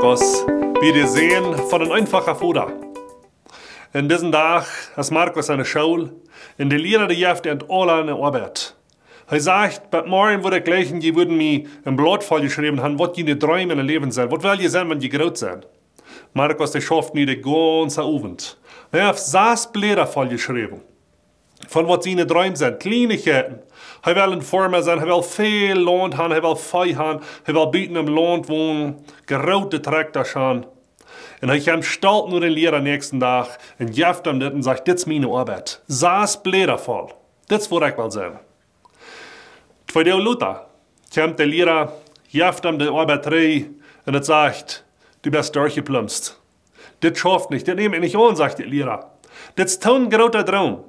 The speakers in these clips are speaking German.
wie die sehen von ein einfacher Fuder. In diesem Tag ist Markus eine Schule, in der Lehrer die Jefte und alle eine Arbeit. Er sagt, bei morgen würde ich gleichen, die würden mir im Blatt geschrieben haben, was die Träume in Leben sind. Was will ihr sein, wenn die groß sind? Markus, der schafft nie den ganzen Abend. Er hat sechs Blätter geschrieben. Von was seine Träume sind, Kleinigkeiten. Er will ein Former sein, er will viel Land haben, er will Fei haben, er will bieten im Land wohnen, gerote Traktor schauen. Und ich kam stolz nur den Lehrer nächsten Tag und jeft ihm das und sagt, das ist meine Arbeit. Saß Blätter voll. Das würde ich mal sagen. Zwei Jahre Luther kommt der Lehrer, jeft ihm die Arbeit rein und er sagt, du bist durchgeplumpst. Das schafft nicht, das nehme ich nicht an, sagt der Lehrer. Das ist ein großer Traum.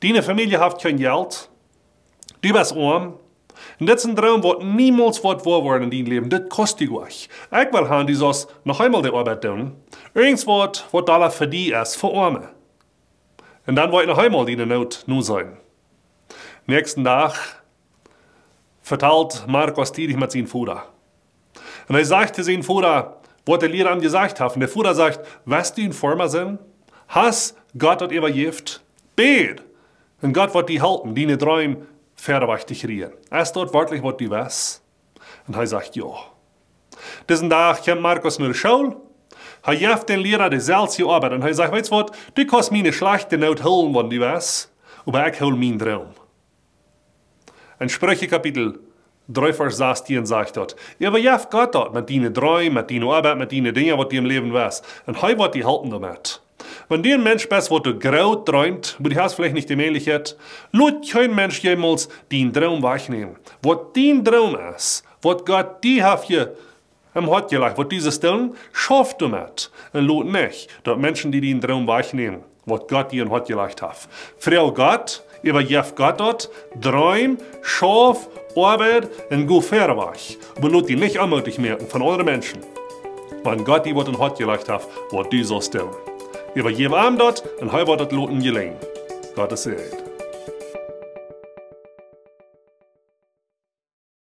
Deine Familie hat kein Geld. Du bist arm. Und das ist ein Traum, was niemals wird wahr werden in deinem Leben. Das kostet euch. Ich will haben, die das noch einmal die Arbeit tun. Irgendwas, was da für die ist, für Arme. Und dann wird noch einmal die Not nur sein. Nächsten Tag verteilt Markus Tiedich mit seinem Vater. Und er sagt zu seinem Vater, was der Lehrer ihm gesagt hat. Und der Vater sagt, was in Former sind? Has Gott hat übergift? Bet. Und Gott wird die halten, die nicht träumen, verwach dich rieren. Es dort wörtlich, was du weißt. Und er sagt, ja. Diesen Tag kommt Markus nur Schule. Er jeft den Lehrer die seltsche Arbeit und er sagt, weißt du was, du kannst meine schlechte Not holen, wenn du weißt, aber ich hol meinen Traum. In Sprüche Kapitel 3, Vers 16 sagt dort, aber jeft Gott dort mit deinen Träumen, mit deiner Arbeit, mit deinen Dingen, was du im Leben weißt. Und er wird die halten damit. Wenn du ein Mensch bist, wo du grau träumt, wo du hast vielleicht nicht die Möglichkeit, lut kein Mensch jemals den Traum wahrnehmen. Was dein Traum ist, was Gott dir hat hier im Hot gelegt, was dieses tun, schafft du mit. Und lut nicht, dass Menschen, die den Traum wahrnehmen, was Gott dir Hot gelegt hat. Frau Gott, über Jeff Gott dort, Träum, Schaf, Arbeit und gut verwach. Aber lut die nicht anmutig merken von anderen Menschen. Wenn Gott dir was in Hot gelegt hat, was du sollst tun. Je var givet am dort, en har varit låten geleng. Gott är